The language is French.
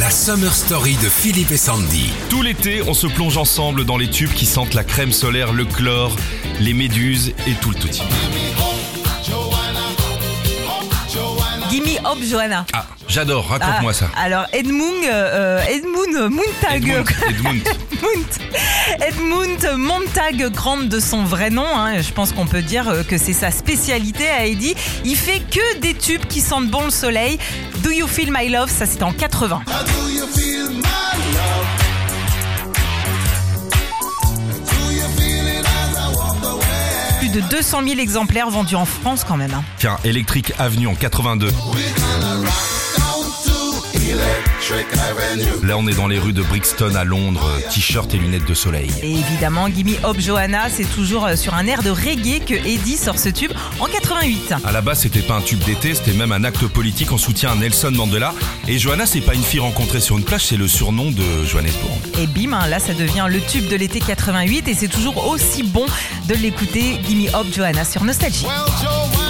La Summer Story de Philippe et Sandy. Tout l'été, on se plonge ensemble dans les tubes qui sentent la crème solaire, le chlore, les méduses et tout le tout. Gimme Hop Johanna. Ah, j'adore, raconte-moi Ah, ça. Alors Edmund, euh, Edmund Montag. Edmund, Edmund. Edmund, Edmund Montag Grand de son vrai nom. hein. Je pense qu'on peut dire euh, que c'est sa spécialité à Eddie. Il fait que des tubes qui sentent bon le soleil. Do You Feel My Love, ça c'était en 80. De 200 000 exemplaires vendus en France quand même. hein. Tiens, Electric Avenue en 82. Là, on est dans les rues de Brixton à Londres, t-shirt et lunettes de soleil. Et évidemment, Gimme Hop Johanna, c'est toujours euh, sur un air de reggae que Eddie sort ce tube en 88. À la base, c'était pas un tube d'été, c'était même un acte politique en soutien à Nelson Mandela. Et Johanna, c'est pas une fille rencontrée sur une plage, c'est le surnom de Johannesburg. Et bim, hein, là ça devient le tube de l'été 88 et c'est toujours aussi bon de l'écouter Gimme Hop Johanna sur Nostalgie. Well,